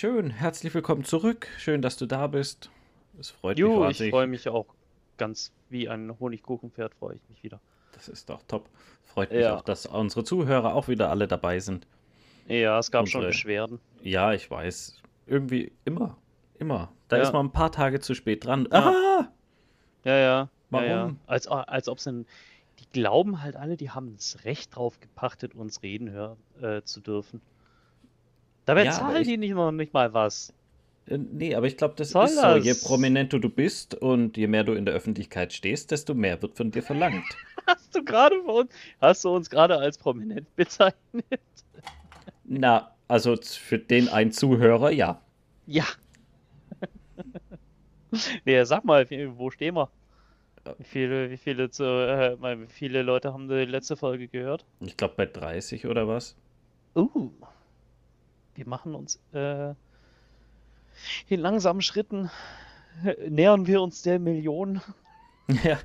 Schön, herzlich willkommen zurück. Schön, dass du da bist. Es freut Jo, mich ich freue mich auch ganz wie ein Honigkuchenpferd, freue ich mich wieder. Das ist doch top. Freut mich Ja. auch, dass unsere Zuhörer auch wieder alle dabei sind. Ja, es gab schon Unsere- Beschwerden. Ja, ich weiß. Irgendwie immer. Immer. Da Ja. ist man ein paar Tage zu spät dran. Ah! Ja, ja. Warum? Ja, ja. Als, als ob es ein. Die glauben halt alle, die haben das Recht drauf gepachtet, uns reden hören äh, zu dürfen. Dabei Ja, zahlen ich- die nicht noch nicht mal was. Äh, Nee, aber ich glaube, das Soll ist so. Je prominenter du bist und je mehr du in der Öffentlichkeit stehst, desto mehr wird von dir verlangt. Hast du gerade von uns, hast du uns gerade als prominent bezeichnet? Na, also für den einen Zuhörer, ja. Ja. nee, sag mal, wo stehen wir? Wie viele, wie viele, zu, äh, wie viele Leute haben die letzte Folge gehört? Ich glaube bei 30 oder was. Uh, wir machen uns äh, in langsamen Schritten äh, nähern wir uns der Million. Ja.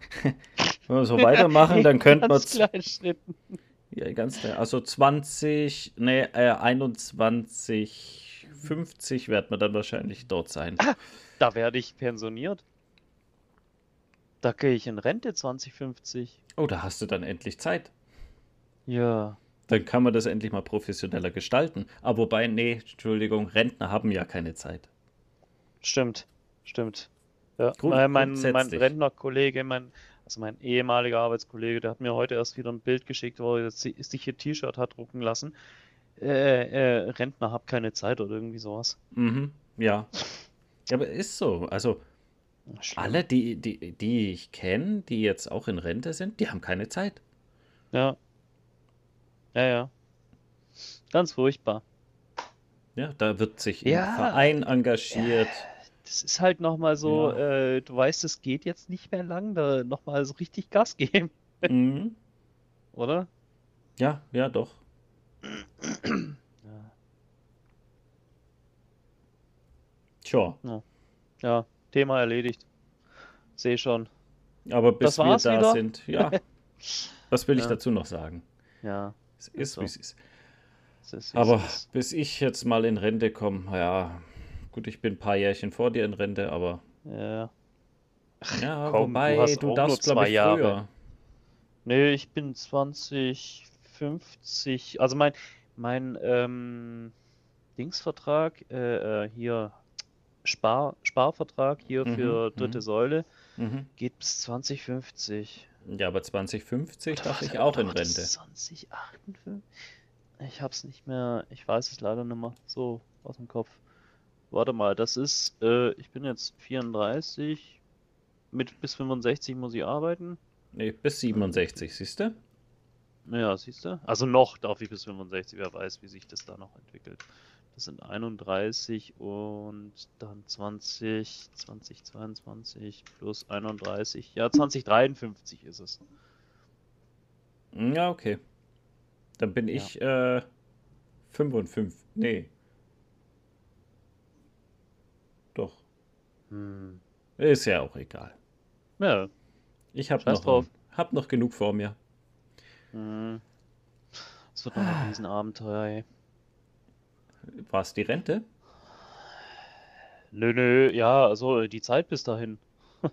Wenn wir so weitermachen, dann könnten wir Schritten. Ja, ganz klar. Also 20, nee, äh, 21, 50 werden wir dann wahrscheinlich dort sein. Da werde ich pensioniert. Da gehe ich in Rente 2050. Oh, da hast du dann endlich Zeit. Ja. Dann kann man das endlich mal professioneller gestalten. Aber wobei, nee, Entschuldigung, Rentner haben ja keine Zeit. Stimmt, stimmt. Ja, Grund- mein, mein, mein. Rentnerkollege, mein, also mein ehemaliger Arbeitskollege, der hat mir heute erst wieder ein Bild geschickt, wo er si- sich ihr T-Shirt hat drucken lassen. Äh, äh, Rentner hab keine Zeit oder irgendwie sowas. Mhm, ja. Ja, Aber ist so. Also Schlimm. alle, die, die, die ich kenne, die jetzt auch in Rente sind, die haben keine Zeit. Ja. Ja, ja. Ganz furchtbar. Ja, da wird sich Ja. im Verein engagiert. Das ist halt nochmal so, äh, du weißt, es geht jetzt nicht mehr lang, da nochmal so richtig Gas geben, Mhm. oder? Ja, ja, doch. Ja. Tja. Ja, Thema erledigt. Sehe schon. Aber bis wir da wieder? sind, ja. Was will ich Ja. dazu noch sagen? Ja, Es ist, so. wie es ist. es ist, wie es Aber bis ich jetzt mal in Rente komme, ja, gut, ich bin ein paar Jährchen vor dir in Rente, aber Ja. ja, komm, du wobei, hast du auch darfst, glaube zwei ich, Jahre. früher. Nee, ich bin 20, 50. Also mein, mein ähm, Dingsvertrag, äh, äh, hier Spar, Sparvertrag hier Mhm, für dritte mhm. Säule Mhm. geht bis 2050. Ja, aber 2050 darf ich auch in Rente. 2058? Ich hab's nicht mehr, ich weiß es leider nicht mehr so aus dem Kopf. Warte mal, das ist, äh, ich bin jetzt 34, mit bis 65 muss ich arbeiten. Nee, bis 67, siehst du? Ja, siehst du? Also noch darf ich bis 65, wer weiß, wie sich das da noch entwickelt. Das sind 31 und dann 20, 2022 plus 31. Ja, 2053 ist es. Ja, okay. Dann bin Ja. ich äh, 55. Nee. Doch. Hm. Ist ja auch egal. Ja. Ich habe noch, drauf. hab noch genug vor mir. Hm. Es wird noch ein Riesenabenteuer, ey. War es die Rente? Nö, nö, ja, also die Zeit bis dahin.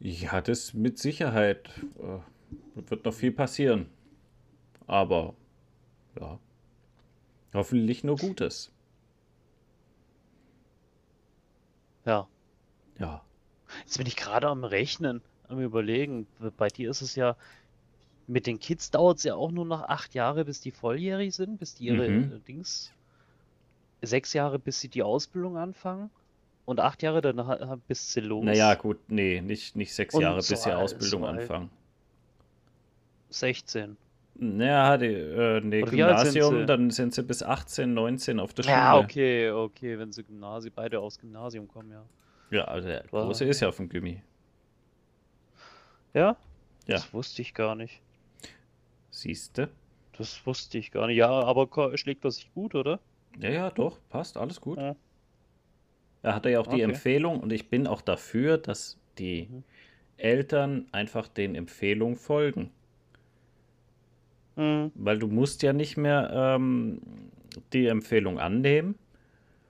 Ja, das mit Sicherheit. Äh, wird noch viel passieren. Aber, ja. Hoffentlich nur Gutes. Ja. Ja. Jetzt bin ich gerade am Rechnen, am Überlegen. Bei dir ist es ja, mit den Kids dauert es ja auch nur noch acht Jahre, bis die volljährig sind, bis die ihre Mhm. äh, Dings. Sechs Jahre, bis sie die Ausbildung anfangen. Und acht Jahre danach, bis sie los. Naja, gut, nee, nicht, nicht sechs Und Jahre, bis sie Ausbildung anfangen. 16. Naja, die, äh, nee, sind Gymnasium, sie? dann sind sie bis 18, 19 auf der Schule. Ja, okay, okay, wenn sie Gymnasium, beide aus Gymnasium kommen, ja. Ja, also der War- Große ist ja auf dem Gymi. Ja? Ja. Das wusste ich gar nicht. Siehste? Das wusste ich gar nicht. Ja, aber schlägt er sich gut, oder? Ja, ja, doch, passt, alles gut. Ja. Er hatte ja auch die Okay. Empfehlung und ich bin auch dafür, dass die Mhm. Eltern einfach den Empfehlungen folgen. Mhm. Weil du musst ja nicht mehr ähm, die Empfehlung annehmen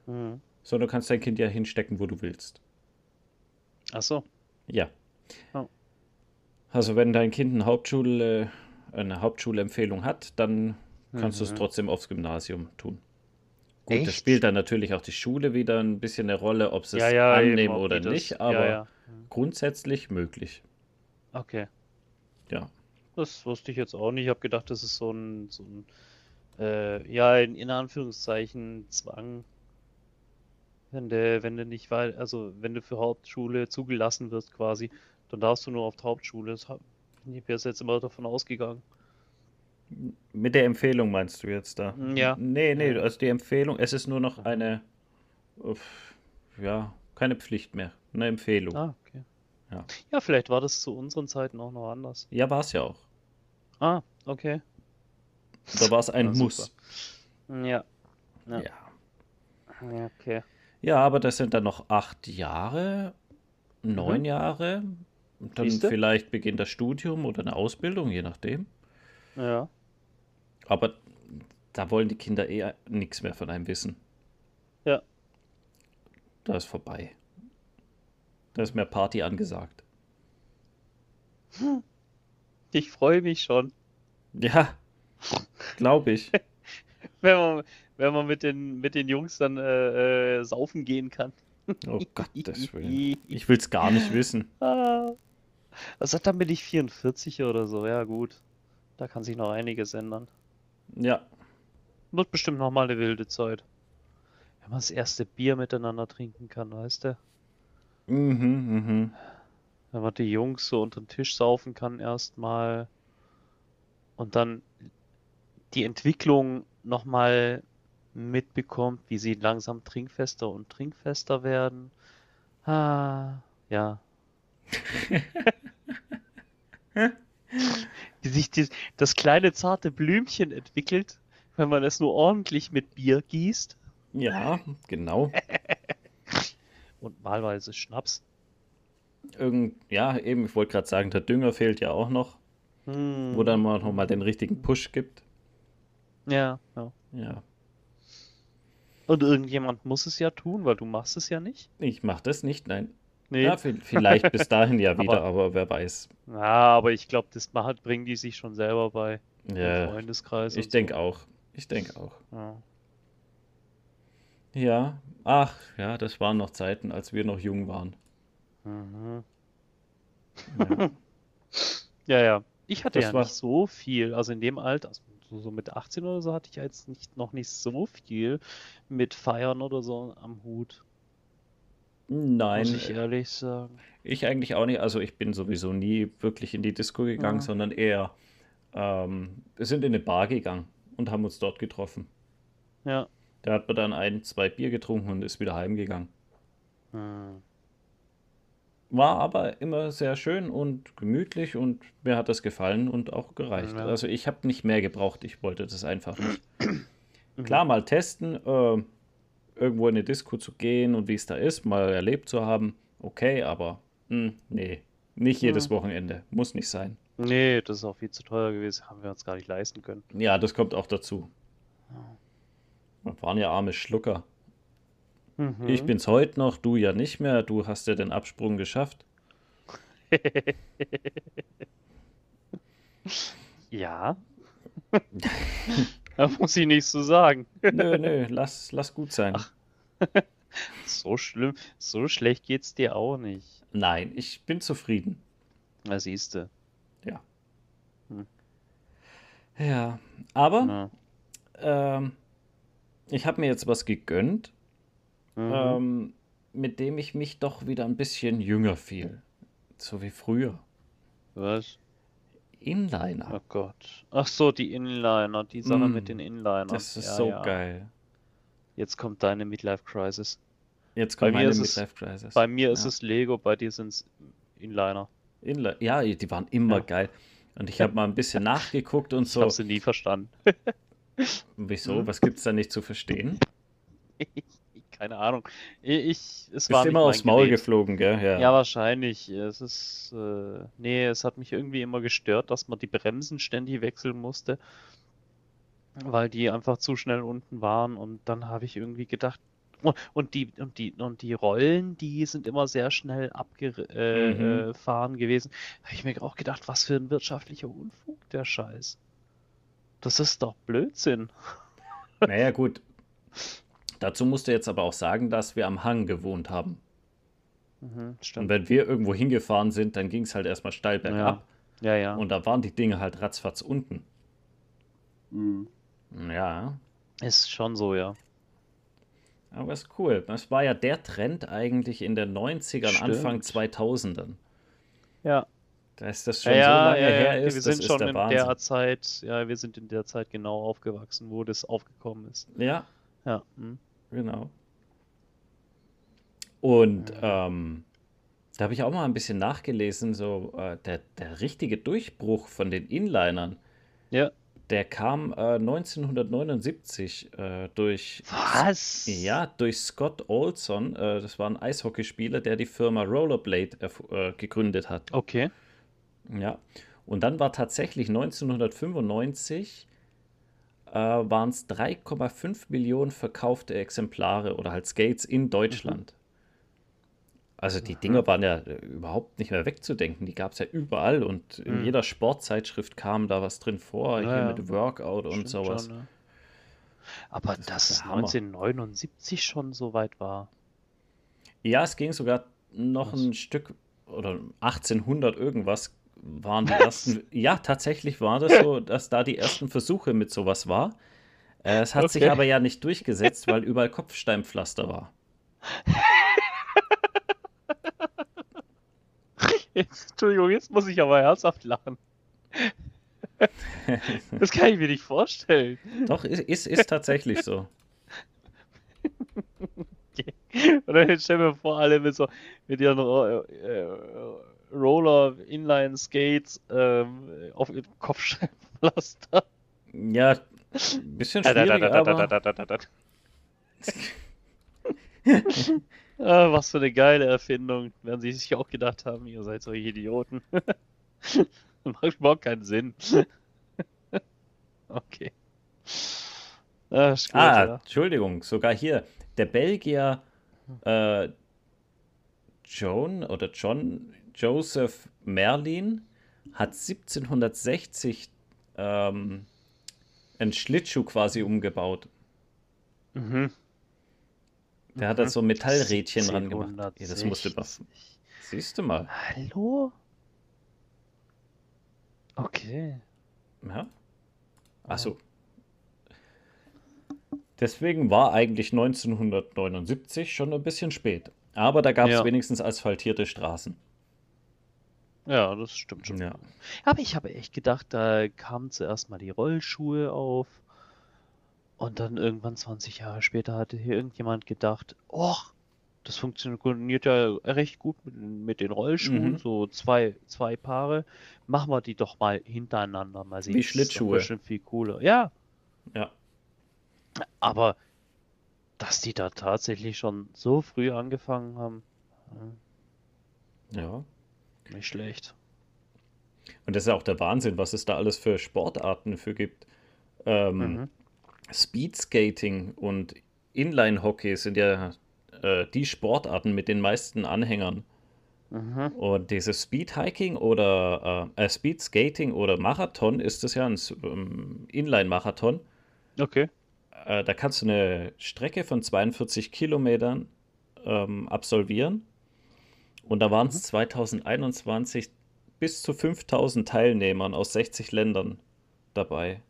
Mhm. sondern du kannst dein Kind ja hinstecken, wo du willst. Ach so. Ja. Oh. Also wenn dein Kind eine Hauptschule, eine Hauptschulempfehlung hat, dann kannst du es Mhm. trotzdem aufs Gymnasium tun. Gut, das Echt? spielt dann natürlich auch die Schule wieder ein bisschen eine Rolle, ob sie es Ja, ja, eben, annehmen ob oder das- nicht, ja, aber ja. grundsätzlich möglich. Okay. Ja. Das wusste ich jetzt auch nicht. Ich habe gedacht, das ist so ein, so ein äh, ja, in, in Anführungszeichen Zwang. Wenn du, wenn du nicht weil, also wenn du für Hauptschule zugelassen wirst quasi, dann darfst du nur auf die Hauptschule. Das hab, ich wäre jetzt immer davon ausgegangen. Mit der Empfehlung meinst du jetzt da? Ja. Nee, nee, also die Empfehlung, es ist nur noch eine, ja, keine Pflicht mehr, eine Empfehlung. Ah, okay. Ja. Ja, vielleicht war das zu unseren Zeiten auch noch anders. Ja, war es ja auch. Ah, okay. Da war es ein super. Muss. Ja. Ja. Ja. Ja, okay. Ja, aber das sind dann noch acht Jahre, neun Mhm. Jahre. Und dann Siehste? vielleicht beginnt das Studium oder eine Ausbildung, je nachdem. Ja. Aber da wollen die Kinder eher nichts mehr von einem wissen. Ja. Da ist vorbei. Da ist mehr Party angesagt. Ich freue mich schon. Ja, glaube ich. Wenn man, wenn man mit den, mit den Jungs dann äh, äh, saufen gehen kann. Oh Gottes Willen. Ich will es gar nicht wissen. Ah. Hat dann bin ich 44 oder so? Ja, gut. Da kann sich noch einiges ändern. Ja, Wird bestimmt noch mal eine wilde Zeit. Wenn man das erste Bier miteinander trinken kann, weißt du? mhm, mhm. Wenn man die Jungs so unter den Tisch saufen kann erstmal. Und dann die Entwicklung noch mal mitbekommt, wie sie langsam trinkfester und trinkfester werden. Ah, ja. Wie sich die, das kleine zarte Blümchen entwickelt, wenn man es nur ordentlich mit Bier gießt Ja, genau. und malweise Schnaps. Irgend, ja, eben, ich wollte gerade sagen, der Dünger fehlt ja auch noch, Hm. wo dann mal noch mal den richtigen Push gibt. Ja, ja. Ja, Und irgendjemand muss es ja tun, weil du machst es ja nicht. ich mache das nicht, nein. Nee. Ja, vi- vielleicht bis dahin ja Aber- wieder, aber wer weiß. Ja, aber ich glaube, das macht, bringen die sich schon selber bei im Ja, Freundeskreis. ich denke so. auch. Ich denke auch. Ja. Ja, ach, ja, das waren noch Zeiten, als wir noch jung waren. Mhm. Ja. ja, ja. Ich hatte Das ja war- nicht so viel, also in dem Alter, also so, mit 18 oder so hatte ich ja jetzt nicht, noch nicht so viel mit Feiern oder so am Hut, Nein, muss ich ehrlich sagen. ich eigentlich auch nicht. Also ich bin sowieso nie wirklich in die Disco gegangen, Ja. sondern eher, ähm, wir sind in eine Bar gegangen und haben uns dort getroffen. Ja. Da hat man dann ein, zwei Bier getrunken und ist wieder heimgegangen. Hm. War aber immer sehr schön und gemütlich und mir hat das gefallen und auch gereicht. Ja. Also ich habe nicht mehr gebraucht, ich wollte das einfach nicht. Mhm. Klar, mal testen, äh, irgendwo in eine Disco zu gehen und wie es da ist, mal erlebt zu haben, okay, aber mh, nee, nicht jedes Mhm. Wochenende, muss nicht sein. Nee, das ist auch viel zu teuer gewesen, haben wir uns gar nicht leisten können. Ja, das kommt auch dazu. Wir waren ja arme Schlucker. Mhm. Ich bin's heute noch, du ja nicht mehr, du hast ja den Absprung geschafft. Ja. Da muss ich nichts zu sagen. Nö, nö, lass, lass gut sein. So schlimm, so schlecht geht's dir auch nicht. Nein, ich bin zufrieden. Na, siehste. Ja, aber Ja. ähm, ich habe mir jetzt was gegönnt, Mhm. ähm, mit dem ich mich doch wieder ein bisschen jünger fühle. So wie früher. Was? Inliner. Oh Gott. Ach so, die Inliner, die Sache Mm, mit den Inlinern. Das ist Ja, so ja. geil. Jetzt kommt deine Midlife Crisis. Jetzt Bei kommt mir meine ist es- Midlife Crisis. Bei mir ist Ja. es Lego, bei dir sind's Inliner. Inli ja, die waren immer Ja. geil. Und ich habe mal ein bisschen nachgeguckt und Ich so. habe sie nie verstanden. Wieso? Mhm. Was gibt's da nicht zu verstehen? Keine Ahnung. Ich, es Bist war immer aufs Maul Gerät. geflogen, gell? Ja. Ja, wahrscheinlich. Es ist, äh, nee, es hat mich irgendwie immer gestört, dass man die Bremsen ständig wechseln musste, weil die einfach zu schnell unten waren. Und dann habe ich irgendwie gedacht, Und, und, die, und, die, und die Rollen, die sind immer sehr schnell abgefahren äh, Mhm. gewesen. Da habe ich mir auch gedacht, was für ein wirtschaftlicher Unfug, der Scheiß. Das ist doch Blödsinn. Naja, gut. Dazu musst du jetzt aber auch sagen, dass wir am Hang gewohnt haben. Mhm, Und wenn wir irgendwo hingefahren sind, dann ging es halt erstmal steil bergab. Ja, ja. Und da waren die Dinge halt ratzfatz unten. Mhm. Ja, Ist schon so, ja. aber ist cool. Das war ja der Trend eigentlich in den 90ern, Anfang Stimmt. 2000ern. Ja. Dass das schon Ja, so lange ja, ja. her Wir ist, das sind ist schon der in Wahnsinn. der Zeit, ja, wir sind in der Zeit genau aufgewachsen, wo das aufgekommen ist. Ja, Ja. mhm. genau. Und ähm, da habe ich auch mal ein bisschen nachgelesen, so äh, der, der richtige Durchbruch von den Inlinern, Ja. Der kam äh, 1979 äh, durch, Was? ja, durch Scott Olson. Äh, das war ein Eishockeyspieler, der die Firma Rollerblade äh, gegründet hat. Okay. Ja. Und dann war tatsächlich 1995 äh, waren es 3,5 Millionen verkaufte Exemplare oder halt Skates in Deutschland. Also die Dinger waren ja äh, überhaupt nicht mehr wegzudenken. Die gab es ja überall und in Mhm. jeder Sportzeitschrift kam da was drin vor, Ja, hier ja. mit Workout und Stimmt sowas. schon, ja. Aber Das dass ist es der Hammer. 1979 schon so weit war. Ja, es ging sogar noch Was? ein Stück oder 1800 irgendwas waren die ersten. Ja, tatsächlich war das so, dass da die ersten Versuche mit sowas war. Äh, es hat sich Okay. aber ja nicht durchgesetzt, weil überall Kopfsteinpflaster war. Jetzt, Entschuldigung, jetzt muss ich aber herzhaft lachen. Das kann ich mir nicht vorstellen. Doch, ist, ist, ist tatsächlich so. Und dann stell mir vor, alle mit so mit ihren Ro äh, Roller, Inline Skates ähm, auf ihrem Kopfsteinpflaster. Ja, ein bisschen schwierig, aber. Ah, was für eine geile Erfindung. Werden sie sich auch gedacht haben, ihr seid solche Idioten. Macht überhaupt keinen Sinn. Okay. Ah, gut, Ah, ja. Entschuldigung, sogar hier. Der Belgier äh, Joan oder John Joseph Merlin hat 1760 ähm, einen Schlittschuh quasi umgebaut. Mhm. Der hat da so Metallrädchen dran gemacht. 1760. Ja, das musste man. Siehst du mal. Hallo? Okay. Ja. Achso. Deswegen war eigentlich 1979 schon ein bisschen spät. Aber da gab es Ja. wenigstens asphaltierte Straßen. Ja, das stimmt schon. Ja. Aber ich habe echt gedacht, da kamen zuerst mal die Rollschuhe auf und dann irgendwann 20 Jahre später hatte hier irgendjemand gedacht, oh, das funktioniert ja recht gut mit, den- mit den Rollschuhen, Mhm. so zwei, zwei Paare. Machen wir die doch mal hintereinander, mal sehen. Wie das ist Schlittschuhe. viel cooler. Ja, Ja. aber dass die da tatsächlich schon so früh angefangen haben, hm, Ja. nicht schlecht. Und das ist ja auch der Wahnsinn, was es da alles für Sportarten für gibt. Ähm, Mhm. Speedskating und Inline-Hockey sind ja äh, die Sportarten mit den meisten Anhängern. Mhm. Und dieses Speedhiking oder äh, äh, Speedskating oder Marathon ist das ja ein ähm, Inline-Marathon. Okay. Äh, da kannst du eine Strecke von 42 Kilometern ähm, absolvieren. Und da waren es 2021 bis zu 5000 Teilnehmern aus 60 Ländern dabei.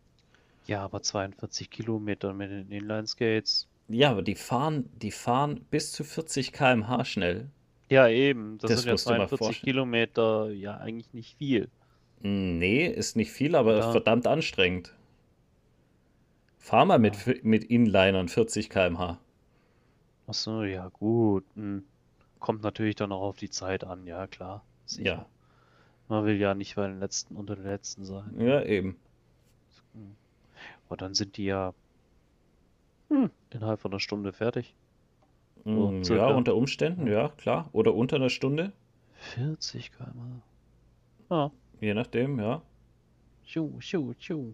Ja, aber 42 Kilometer mit den Inline-Skates. Ja, aber die fahren, die fahren bis zu 40 km/h schnell. Ja, eben. Das, Das sind ja musst du mal 42 vorstellen. Kilometer, ja, eigentlich nicht viel. Nee, ist nicht viel, aber Ja. verdammt anstrengend. Fahr mal mit, Ja. mit Inlinern 40 km/h. Ach so, ja, gut. Hm. Kommt natürlich dann auch auf die Zeit an, ja, klar. Sicher. Ja, Man will ja nicht bei den Letzten unter den Letzten sein. ja, eben. Hm. Aber dann sind die ja hm, innerhalb von einer Stunde fertig. So, Mm, Ja, circa. unter Umständen, ja, klar. Oder unter einer Stunde, 40 km. Ja. je nachdem, ja. Tschu, tschu, tschu.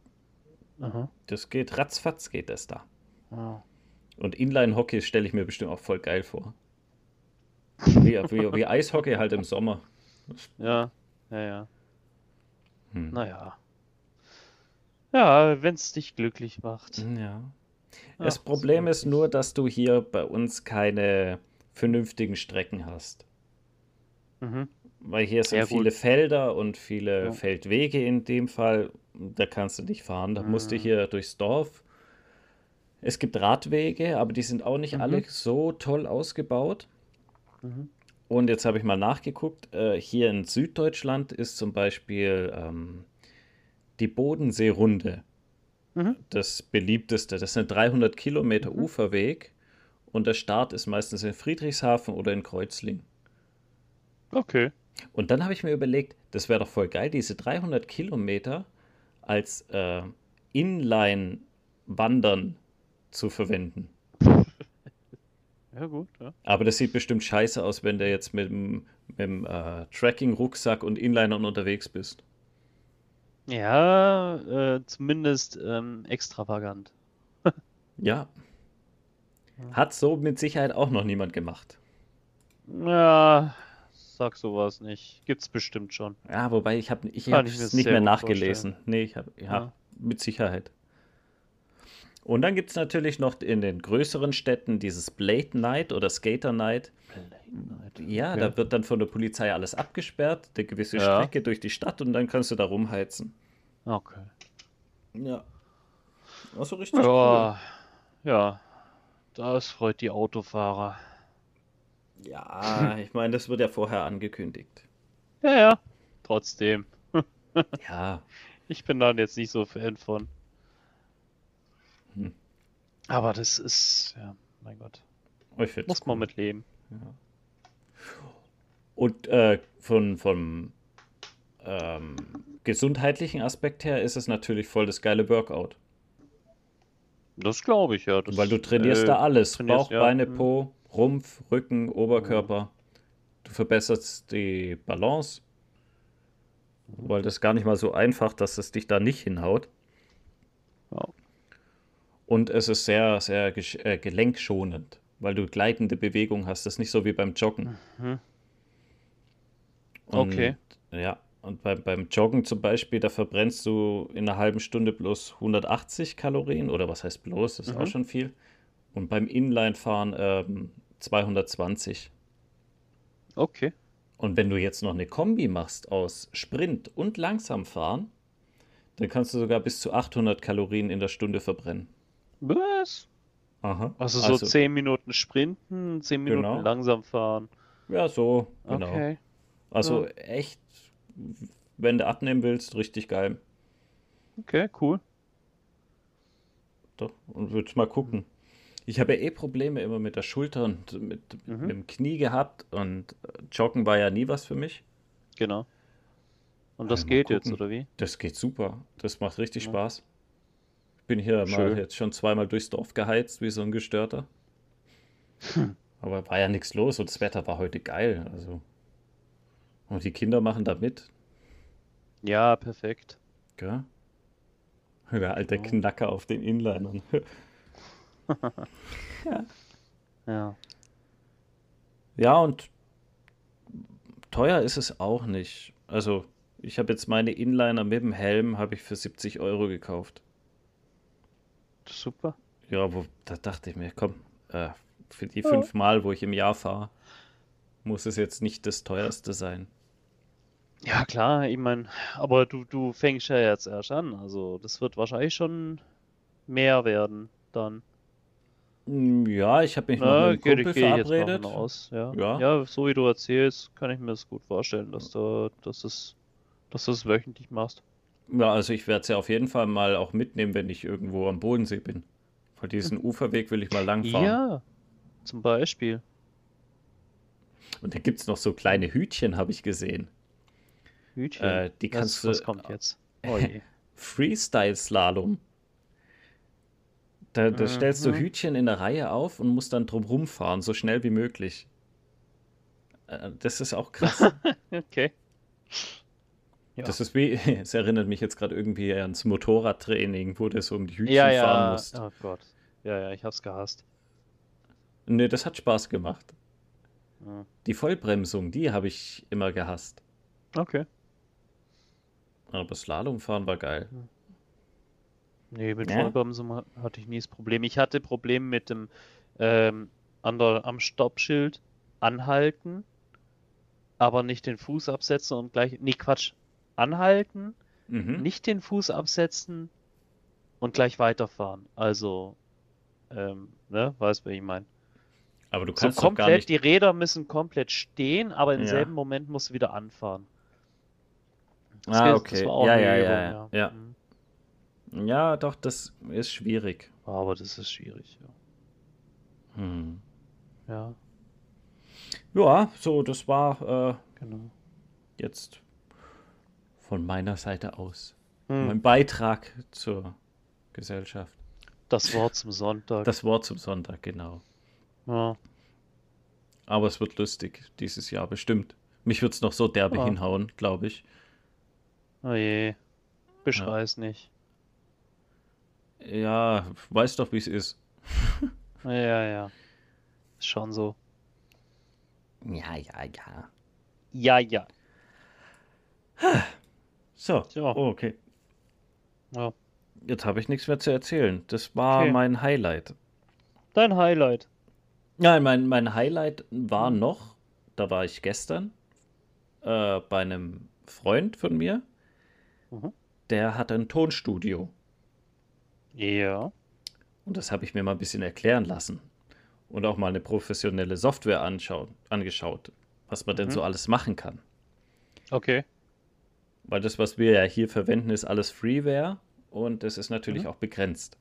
Aha. Das geht ratzfatz, geht das da. Ja. Und Inline-Hockey stelle ich mir bestimmt auch voll geil vor. Wie, wie, wie Eishockey halt im Sommer. Ja, ja, ja. Hm. Naja. Ja, wenn es dich glücklich macht. Ja. Das Ach, Problem ist nur, dass du hier bei uns keine vernünftigen Strecken hast. Mhm. Weil hier sind ja, viele Felder und viele ja. Feldwege in dem Fall. Da kannst du nicht fahren. Da mhm. musst du mhm. hier durchs Dorf. Es gibt Radwege, aber die sind auch nicht mhm. alle so toll ausgebaut. Mhm. Und jetzt habe ich mal nachgeguckt. Äh, hier in Süddeutschland ist zum Beispiel ähm, die Bodenseerunde mhm. das beliebteste. Das sind 300 Kilometer mhm. Uferweg und der Start ist meistens in Friedrichshafen oder in Kreuzlingen. Okay. Und dann habe ich mir überlegt, das wäre doch voll geil, diese 300 Kilometer als äh, Inline-Wandern zu verwenden. Ja, gut. Ja. Aber das sieht bestimmt scheiße aus, wenn du jetzt mit dem, mit dem äh, Tracking-Rucksack und Inlinern unterwegs bist. Ja, äh, zumindest ähm, extravagant. ja. Hat so mit Sicherheit auch noch niemand gemacht. Ja, sag sowas nicht. Gibt's bestimmt schon. Ja, wobei ich habe ich es nicht mehr nachgelesen. Vorstellen. Nee, ich habe ja, ja, mit Sicherheit. Und dann gibt es natürlich noch in den größeren Städten dieses Blade Night oder Skater Night. Ja, okay. da wird dann von der Polizei alles abgesperrt, eine gewisse ja. Strecke durch die Stadt und dann kannst du da rumheizen. Okay. Ja. Also richtig ja, cool. Ja, das freut die Autofahrer. Ja, ich meine, das wird ja vorher angekündigt. Ja, ja, trotzdem. ja. Ich bin dann jetzt nicht so Fan von. Hm. Aber das ist, ja, mein Gott. Muss man mit leben. Ja. Und äh, von, vom ähm, gesundheitlichen Aspekt her ist es natürlich voll das geile Workout. Das glaube ich, ja. Das, Weil du trainierst äh, da alles. Bauch, ja. Beine, hm. Po, Rumpf, Rücken, Oberkörper. Du verbesserst die Balance. Weil das gar nicht mal so einfach, dass es dich da nicht hinhaut. Und es ist sehr, sehr äh, gelenkschonend, weil du gleitende Bewegung hast. Das ist nicht so wie beim Joggen. Mhm. Und, okay. Ja, und beim, beim Joggen zum Beispiel, da verbrennst du in einer halben Stunde bloß 180 Kalorien. Oder was heißt bloß? Das ist mhm. auch schon viel. Und beim Inline-Fahren ähm, 220. Okay. Und wenn du jetzt noch eine Kombi machst aus Sprint und langsam fahren, dann kannst du sogar bis zu 800 Kalorien in der Stunde verbrennen. Was? Aha. Also so also, 10 Minuten sprinten, 10 Minuten genau. langsam fahren. Ja, so, genau. Okay. Also ja. echt, wenn du abnehmen willst, richtig geil. Okay, cool. Doch, und würdest mal gucken. Ich habe ja eh Probleme immer mit der Schulter und mit, mhm. mit dem Knie gehabt und Joggen war ja nie was für mich. Genau. Und das geht jetzt, oder wie? Das geht super. Das macht richtig ja. Spaß. Ich bin hier Schön. mal jetzt schon zweimal durchs Dorf geheizt, wie so ein Gestörter. Hm. Aber war ja nichts los und das Wetter war heute geil. Also. Und die Kinder machen da mit. Ja, perfekt. Gell? Der alte Knacker auf den Inlinern. ja. Ja. Ja, und teuer ist es auch nicht. Also, ich habe jetzt meine Inliner mit dem Helm habe ich für 70 Euro gekauft. Super. Ja, wo, da dachte ich mir, komm, äh, für die ja. fünf Mal, wo ich im Jahr fahre, muss es jetzt nicht das teuerste sein. Ja, klar, ich meine, aber du, du fängst ja jetzt erst an, also das wird wahrscheinlich schon mehr werden dann. Hm, ja, ich habe mich Na, mit einem Kumpel verabredet. Aus, ja. ja. Ja. so wie du erzählst, kann ich mir das gut vorstellen, dass du, dass es, dass du es wöchentlich machst. Ja, also ich werde es ja auf jeden Fall mal auch mitnehmen, wenn ich irgendwo am Bodensee bin. Vor diesen Uferweg will ich mal lang fahren. Ja, zum Beispiel. Und da gibt es noch so kleine Hütchen, habe ich gesehen. Hütchen? Äh, die kannst was, was kommt jetzt? Oh Freestyle-Slalom. Da, da mhm. stellst du Hütchen in der Reihe auf und musst dann drum rumfahren, so schnell wie möglich. Äh, das ist auch krass. okay. Ja. Das ist wie, es erinnert mich jetzt gerade irgendwie ans Motorradtraining, wo du so um die Hütchen ja, ja. fahren musst. Oh Gott. Ja, ja, ich hab's gehasst. Nee, das hat Spaß gemacht. Ja. Die Vollbremsung, die habe ich immer gehasst. Okay. Aber Slalomfahren war geil. Nee, mit Ja. Vollbremsung ha- hatte ich nie das Problem. Ich hatte Probleme mit dem ähm, an der, am Stoppschild anhalten, aber nicht den Fuß absetzen und gleich. Nee, Quatsch. Anhalten, Mhm. nicht den Fuß absetzen und gleich weiterfahren. Also, ähm, ne, weißt du, was ich meine? Aber du So kannst doch gar komplett, nicht. die Räder müssen komplett stehen, aber im Ja. selben Moment musst du wieder anfahren. Das Ah, geht- okay. auch Ja, eine ja, Übung, ja, ja. Mhm. Ja, doch, das ist schwierig. Aber das ist schwierig, ja. Hm. Ja, Ja, so, das war äh, genau. jetzt von meiner Seite aus Hm. mein Beitrag zur Gesellschaft. Das Wort zum Sonntag. Das Wort zum Sonntag, genau. ja. Aber es wird lustig dieses Jahr bestimmt. Mich wird es noch so derbe Ja. hinhauen, glaube ich. Oh je. Beschrei's nicht. Ja, weiß doch, wie es ist. Ja, ja. Ist schon so. Ja, ja, ja. Ja, ja. So, Ja. oh, okay. Ja. Jetzt habe ich nichts mehr zu erzählen. Das war Okay. mein Highlight. Dein Highlight. Nein, mein, mein Highlight war noch, da war ich gestern äh, bei einem Freund von mir, Mhm. der hat ein Tonstudio. Ja. Und das habe ich mir mal ein bisschen erklären lassen. Und auch mal eine professionelle Software anschauen, angeschaut, was man denn Mhm. so alles machen kann. Okay. Weil das, was wir ja hier verwenden, ist alles Freeware und es ist natürlich Mhm. auch begrenzt.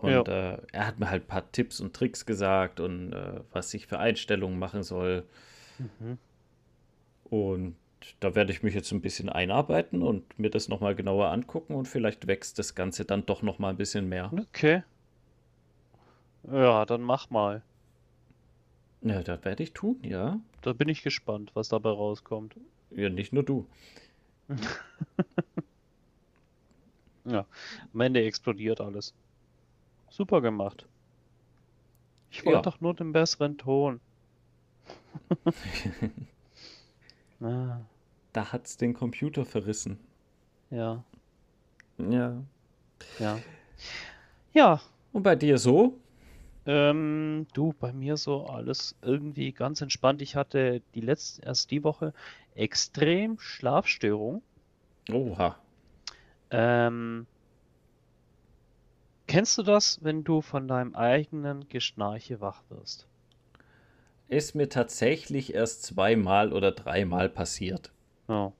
Und äh, er hat mir halt ein paar Tipps und Tricks gesagt und äh, was ich für Einstellungen machen soll. Mhm. Und da werde ich mich jetzt ein bisschen einarbeiten und mir das nochmal genauer angucken und vielleicht wächst das Ganze dann doch nochmal ein bisschen mehr. Okay. Ja, dann mach mal. Ja, das werde ich tun, ja. Da bin ich gespannt, was dabei rauskommt. Ja, nicht nur du. Ja. Am Ende explodiert alles. Super gemacht. Ich wollte Ja. doch nur den besseren Ton. ah, Da hat's den Computer verrissen. ja, Ja. ja. Ja, Und bei dir so? Ähm, du, bei mir so alles irgendwie ganz entspannt. Ich hatte die letzte, erst die Woche extrem Schlafstörung. Oha. Ähm, kennst du das, wenn du von deinem eigenen Geschnarche wach wirst? Ist mir tatsächlich erst zweimal oder dreimal passiert. Ja.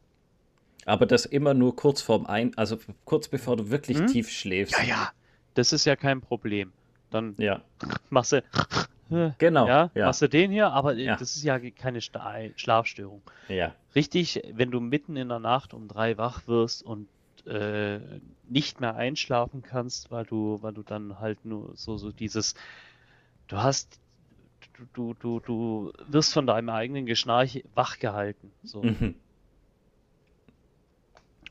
Aber das immer nur kurz vorm Ein, also kurz bevor du wirklich Hm? tief schläfst. Ja, ja, das ist ja kein Problem. Dann Ja, machst du, genau. ja, ja, machst du den hier, aber äh, Ja. das ist ja keine Schlafstörung. ja. Richtig, wenn du mitten in der Nacht um drei wach wirst und äh, nicht mehr einschlafen kannst, weil du, weil du dann halt nur so, so dieses, du hast, du, du, du, du wirst von deinem eigenen Geschnarch wach gehalten. So. Mhm.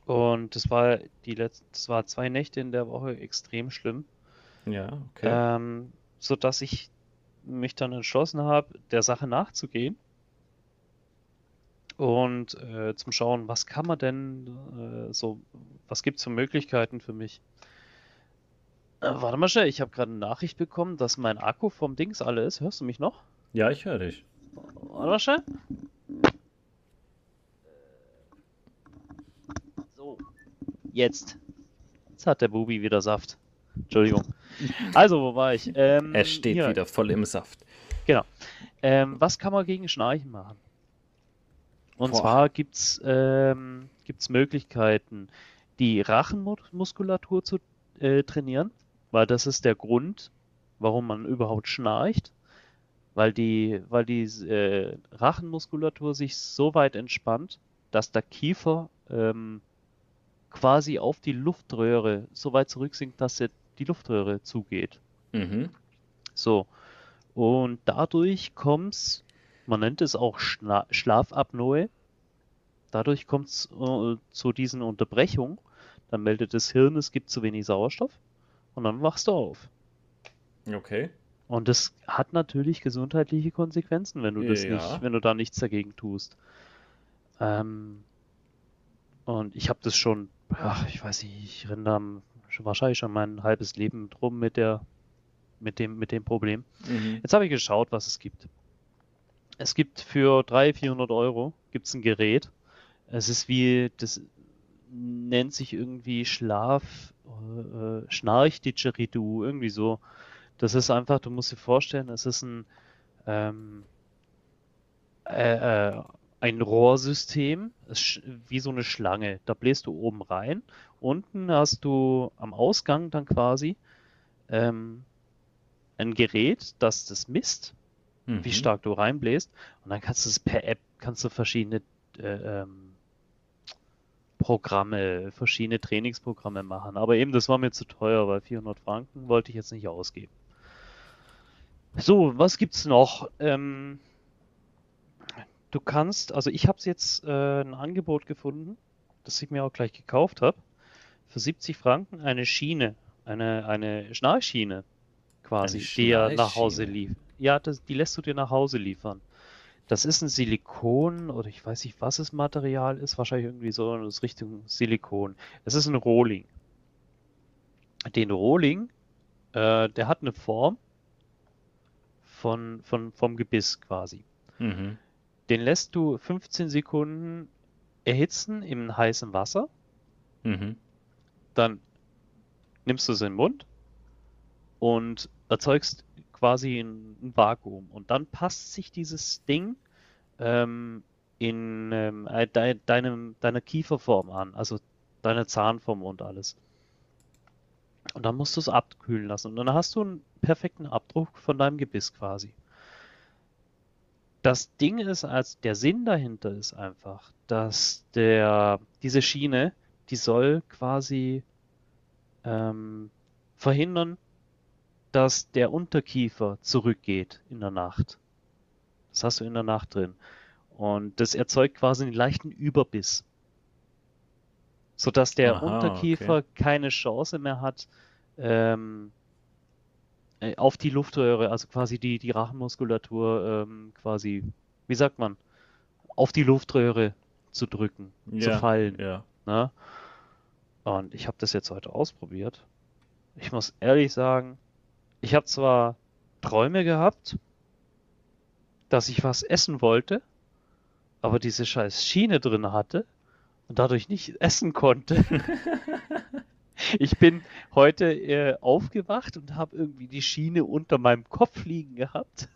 Und das war die letzten, das war zwei Nächte in der Woche extrem schlimm, Ja, okay. ähm, so dass ich mich dann entschlossen habe, der Sache nachzugehen und äh, zum Schauen, was kann man denn äh, so, was gibt's für Möglichkeiten für mich? Äh, warte mal schnell, ich habe gerade eine Nachricht bekommen, dass mein Akku vom Dings alle ist. Hörst du mich noch? Ja, ich höre dich. Warte mal schnell. So, jetzt. Jetzt hat der Bubi wieder Saft. Entschuldigung. Also, wo war ich? Ähm, Er steht hier. wieder voll im Saft. Ähm, was kann man gegen Schnarchen machen? Und Boah. zwar gibt's ähm, gibt's Möglichkeiten, die Rachenmuskulatur zu äh, trainieren, weil das ist der Grund, warum man überhaupt schnarcht, weil die, weil die äh, Rachenmuskulatur sich so weit entspannt, dass der Kiefer ähm, quasi auf die Luftröhre so weit zurücksinkt, dass er die Luftröhre zugeht. Mhm. So. Und dadurch kommt's, man nennt es auch Schna Schlafapnoe. Dadurch kommt's äh, zu diesen Unterbrechungen. Dann meldet das Hirn, es gibt zu wenig Sauerstoff. Und dann wachst du auf. Okay. Und das hat natürlich gesundheitliche Konsequenzen, wenn du das Ja. nicht, wenn du da nichts dagegen tust. Ähm, und ich habe das schon, ach, ich weiß nicht, ich renne da schon wahrscheinlich schon mein halbes Leben drum mit der, mit dem, mit dem Problem. Mhm. Jetzt habe ich geschaut, was es gibt. Es gibt für 300, 400 Euro gibt's ein Gerät. Es ist wie, das nennt sich irgendwie Schlaf, äh, Schnarchdidgeridoo, irgendwie so. Das ist einfach, du musst dir vorstellen, es ist ein, ähm, äh, äh, ein Rohrsystem, wie so eine Schlange. Da bläst du oben rein. Unten hast du am Ausgang dann quasi ähm, ein Gerät, das das misst, wie Mhm. stark du reinbläst. Und dann kannst du es per App, kannst du verschiedene äh, ähm, Programme, verschiedene Trainingsprogramme machen. Aber eben, das war mir zu teuer, weil 400 Franken wollte ich jetzt nicht ausgeben. So, was gibt's noch? Ähm, du kannst, also ich habe jetzt äh, ein Angebot gefunden, das ich mir auch gleich gekauft habe. Für 70 Franken eine Schiene, eine, eine Schnarchschiene quasi, Eine die ja nach Hause lief. Ja, das, die lässt du dir nach Hause liefern. Das ist ein Silikon oder ich weiß nicht, was das Material ist, wahrscheinlich irgendwie so in das Richtung Silikon. Es ist ein Rohling. Den Rohling, äh, der hat eine Form von, von, vom Gebiss quasi. Mhm. Den lässt du 15 Sekunden erhitzen im heißen Wasser, Mhm. dann nimmst du es in den Mund und erzeugst quasi ein, ein Vakuum. Und dann passt sich dieses Ding ähm, in ähm, äh, dei- deinem, deiner Kieferform an, also deiner Zahnform und alles. Und dann musst du es abkühlen lassen. Und dann hast du einen perfekten Abdruck von deinem Gebiss quasi. Das Ding ist, als der Sinn dahinter ist einfach, dass der, diese Schiene, die soll quasi ähm, verhindern, dass der Unterkiefer zurückgeht in der Nacht. Das hast du in der Nacht drin. Und das erzeugt quasi einen leichten Überbiss. Sodass der Aha, Unterkiefer keine Chance mehr hat, ähm, äh, auf die Luftröhre, also quasi die, die Rachenmuskulatur, ähm, quasi, wie sagt man, auf die Luftröhre zu drücken, zu Ja, fallen. ja. Ne? Und ich habe das jetzt heute ausprobiert. Ich muss ehrlich sagen, ich habe zwar Träume gehabt, dass ich was essen wollte, aber diese scheiß Schiene drin hatte und dadurch nicht essen konnte. Ich bin heute äh, aufgewacht und habe irgendwie die Schiene unter meinem Kopf liegen gehabt.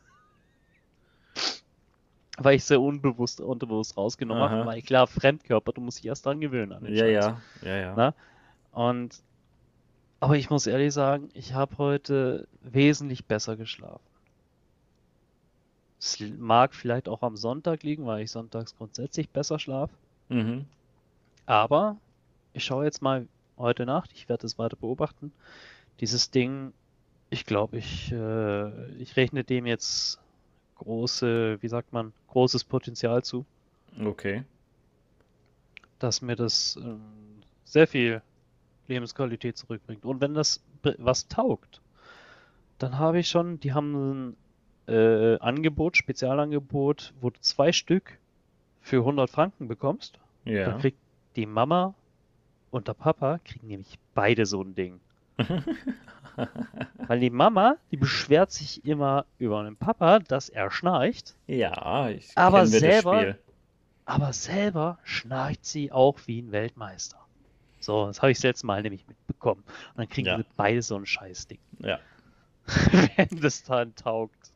Weil ich sehr unbewusst, unterbewusst rausgenommen habe. Weil klar, Fremdkörper, du musst dich erst dran gewöhnen an den Ja, ja, ja, ja. Na? Und aber ich muss ehrlich sagen, ich habe heute wesentlich besser geschlafen. Es mag vielleicht auch am Sonntag liegen, weil ich sonntags grundsätzlich besser schlafe. Mhm. Aber ich schaue jetzt mal heute Nacht, ich werde es weiter beobachten. Dieses Ding, ich glaube, ich, äh, ich rechne dem jetzt große, wie sagt man, großes Potenzial zu, Okay. dass mir das ähm, sehr viel Lebensqualität zurückbringt. Und wenn das was taugt, dann habe ich schon, die haben ein äh, Angebot, Spezialangebot, wo du zwei Stück für 100 Franken bekommst. Ja. Dann kriegt die Mama und der Papa kriegen nämlich beide so ein Ding. Weil die Mama, die beschwert sich immer über den Papa, dass er schnarcht, Ja, ich Aber wir selber- Spiel. aber selber schnarcht sie auch wie ein Weltmeister. So, das habe ich das letzte Mal nämlich mitbekommen. Und dann kriegen Ja. sie beide so ein Scheißding, Ja. wenn das dann taugt.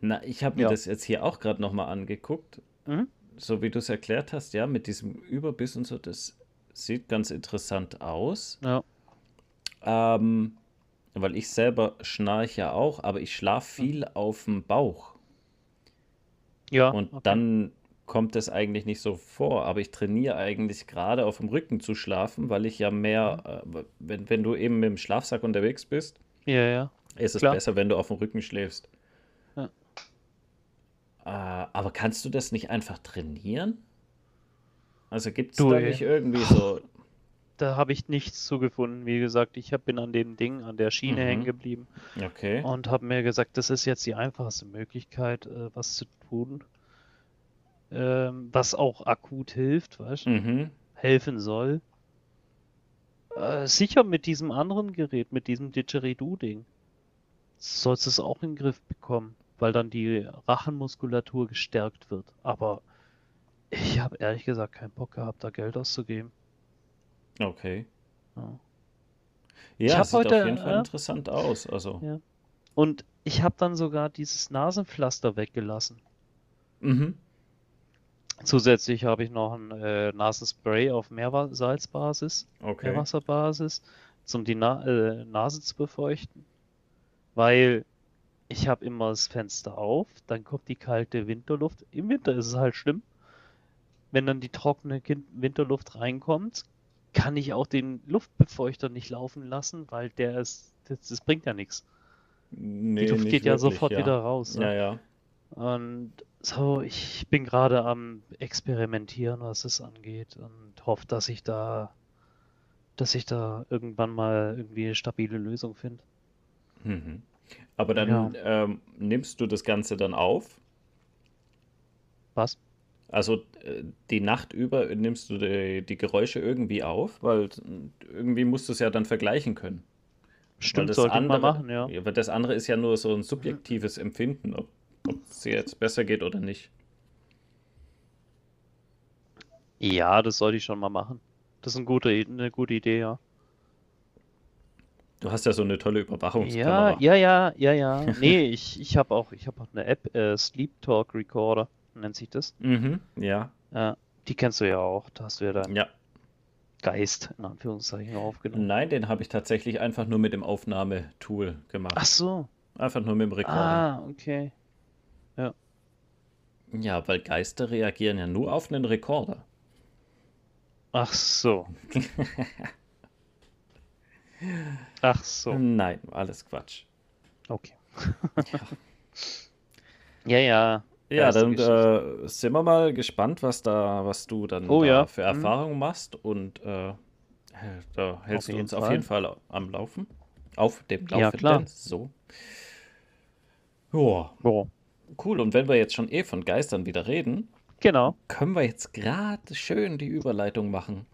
Na, ich habe mir Ja. das jetzt hier auch gerade nochmal angeguckt. Mhm. So wie du es erklärt hast, ja, mit diesem Überbiss und so, das sieht ganz interessant aus. Ja. Ähm, weil ich selber schnarche ja auch, aber ich schlafe viel auf dem Bauch. Ja, Und okay. dann kommt es eigentlich nicht so vor. Aber ich trainiere eigentlich gerade auf dem Rücken zu schlafen, weil ich ja mehr, Mhm. äh, wenn, wenn du eben mit dem Schlafsack unterwegs bist, Ja, ja. ist es Klar. besser, wenn du auf dem Rücken schläfst. Äh, aber kannst du das nicht einfach trainieren? Also gibt es da ey. nicht irgendwie so. da habe ich nichts zugefunden. Wie gesagt, ich bin an dem Ding, an der Schiene Mhm. hängen geblieben Okay. und habe mir gesagt, das ist jetzt die einfachste Möglichkeit, äh, was zu tun. Ähm, was auch akut hilft, weißt du, Mhm. helfen soll. Äh, sicher mit diesem anderen Gerät, mit diesem Didgeridoo-Ding, sollst du es auch in den Griff bekommen, weil dann die Rachenmuskulatur gestärkt wird. Aber ich habe ehrlich gesagt keinen Bock gehabt, da Geld auszugeben. Okay. Ja. Ja, sieht heute, auf jeden Fall äh, interessant aus. Also. Ja. Und ich habe dann sogar dieses Nasenpflaster weggelassen. Mhm. Zusätzlich habe ich noch ein äh, Nasenspray auf Meersalzbasis, Okay. Meerwasserbasis, um die Na äh, Nase zu befeuchten. Weil ich habe immer das Fenster auf, dann kommt die kalte Winterluft. Im Winter ist es halt schlimm. Wenn dann die trockene Kin- Winterluft reinkommt, kann ich auch den Luftbefeuchter nicht laufen lassen, weil der ist, das, das bringt ja nichts. Nee, Die Luft geht ja wirklich, sofort ja. wieder raus. ne? Ja, ja. Und so, ich bin gerade am Experimentieren, was es angeht und hoffe, dass ich da, dass ich da irgendwann mal irgendwie eine stabile Lösung finde. Mhm. Aber dann ähm, nimmst du das Ganze dann auf? Was? Also äh, die Nacht über nimmst du die, die Geräusche irgendwie auf, weil äh, irgendwie musst du es ja dann vergleichen können. Stimmt, das sollte andere, man machen, ja. Weil das andere ist ja nur so ein subjektives Empfinden, ob ob es dir jetzt besser geht oder nicht. Ja, das sollte ich schon mal machen. Das ist eine gute, eine gute Idee, ja. Du hast ja so eine tolle Ja, Überwachungskamera. ja, ja, ja, ja. Nee, ich, ich habe auch, ich habe auch eine App, äh, Sleep Talk Recorder, nennt sich das. Mhm, ja, Ja, die kennst du ja auch. Da hast du ja deinen ja. Geist in Anführungszeichen aufgenommen. Nein, den habe ich tatsächlich einfach nur mit dem Aufnahmetool gemacht. Ach so. Einfach nur mit dem Rekorder. Ah, okay. Ja, weil Geister reagieren ja nur auf einen Rekorder. Ach so. Ach so. Nein, alles Quatsch. Okay. Ja, ja. Ja, dann äh, sind wir mal gespannt, was da, was du dann Oh da ja. für Mhm. Erfahrungen machst und äh, da hältst du jeden uns auf Fall. jeden Fall am Laufen. Auf dem Ja, Laufenden. klar. So. Ja, Boah. cool. Und wenn wir jetzt schon eh von Geistern wieder reden, Genau. können wir jetzt gerade schön die Überleitung machen.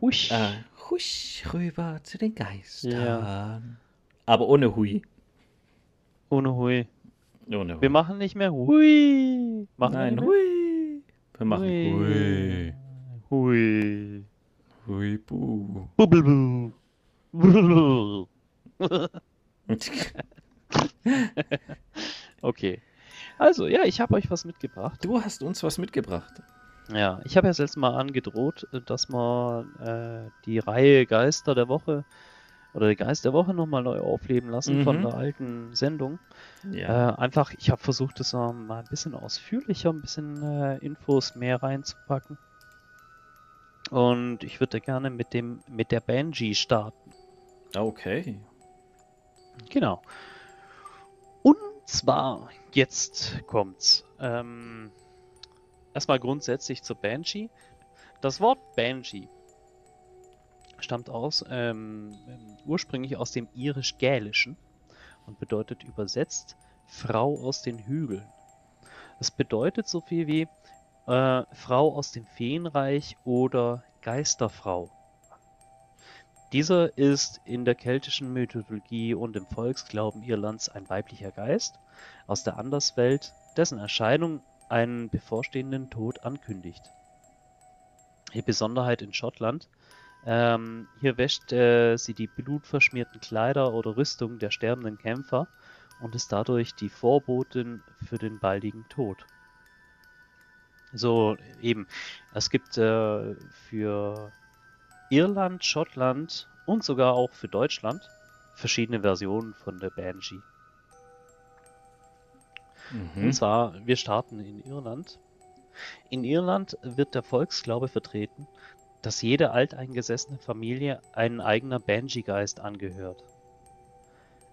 Husch. Äh, husch rüber zu den Geistern. Aber ohne Hui. Ohne Hui. Ohne Hui. Wir machen nicht mehr Hui. Machen wir Nein? Hui. Wir machen Hui. Hui. Hui, buh. Bubbelbu. Bubbelbu. Okay. Also, ja, ich habe euch was mitgebracht. Du hast uns was mitgebracht. Ja, ich habe ja letzte Mal angedroht, dass wir äh, die Reihe Geister der Woche oder die Geist der Woche nochmal neu aufleben lassen von Mhm. der alten Sendung. Ja. Äh, einfach, ich habe versucht, das mal ein bisschen ausführlicher, ein bisschen äh, Infos mehr reinzupacken. Und ich würde gerne mit dem mit der Banshee starten. Okay. Genau. Und zwar, jetzt kommt's. Ähm, erstmal grundsätzlich zur Banshee. Das Wort Banshee stammt aus, ähm, ursprünglich aus dem irisch-gälischen und bedeutet übersetzt Frau aus den Hügeln. Es bedeutet so viel wie äh, Frau aus dem Feenreich oder Geisterfrau. Dieser ist in der keltischen Mythologie und im Volksglauben Irlands ein weiblicher Geist aus der Anderswelt, dessen Erscheinung einen bevorstehenden Tod ankündigt. Die Besonderheit in Schottland, ähm, hier wäscht äh, sie die blutverschmierten Kleider oder Rüstung der sterbenden Kämpfer und ist dadurch die Vorbotin für den baldigen Tod. So, eben. Es gibt äh, für Irland, Schottland und sogar auch für Deutschland verschiedene Versionen von der Banshee. Mhm. Und zwar, wir starten in Irland. In Irland wird der Volksglaube vertreten, dass jede alteingesessene Familie ein eigener Banshee-Geist angehört.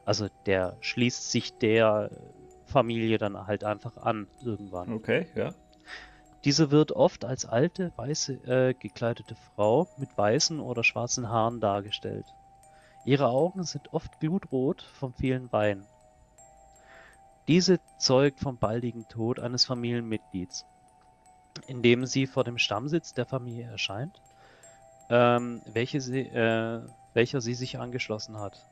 Also der schließt sich der Familie dann halt einfach an irgendwann. Okay, ja. Diese wird oft als alte, weiße äh, gekleidete Frau mit weißen oder schwarzen Haaren dargestellt. Ihre Augen sind oft glutrot vom vielen Weinen. Diese zeugt vom baldigen Tod eines Familienmitglieds, indem sie vor dem Stammsitz der Familie erscheint, ähm, welche sie, äh, welcher sie sich angeschlossen hat.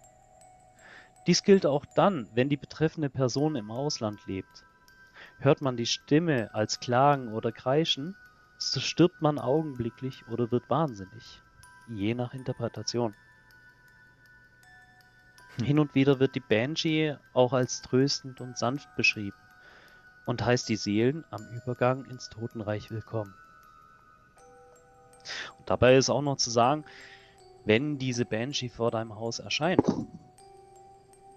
Dies gilt auch dann, wenn die betreffende Person im Ausland lebt. Hört man die Stimme als Klagen oder Kreischen, so stirbt man augenblicklich oder wird wahnsinnig, je nach Interpretation. Hm. Hin und wieder wird die Banshee auch als tröstend und sanft beschrieben und heißt die Seelen am Übergang ins Totenreich willkommen. Und dabei ist auch noch zu sagen, wenn diese Banshee vor deinem Haus erscheint,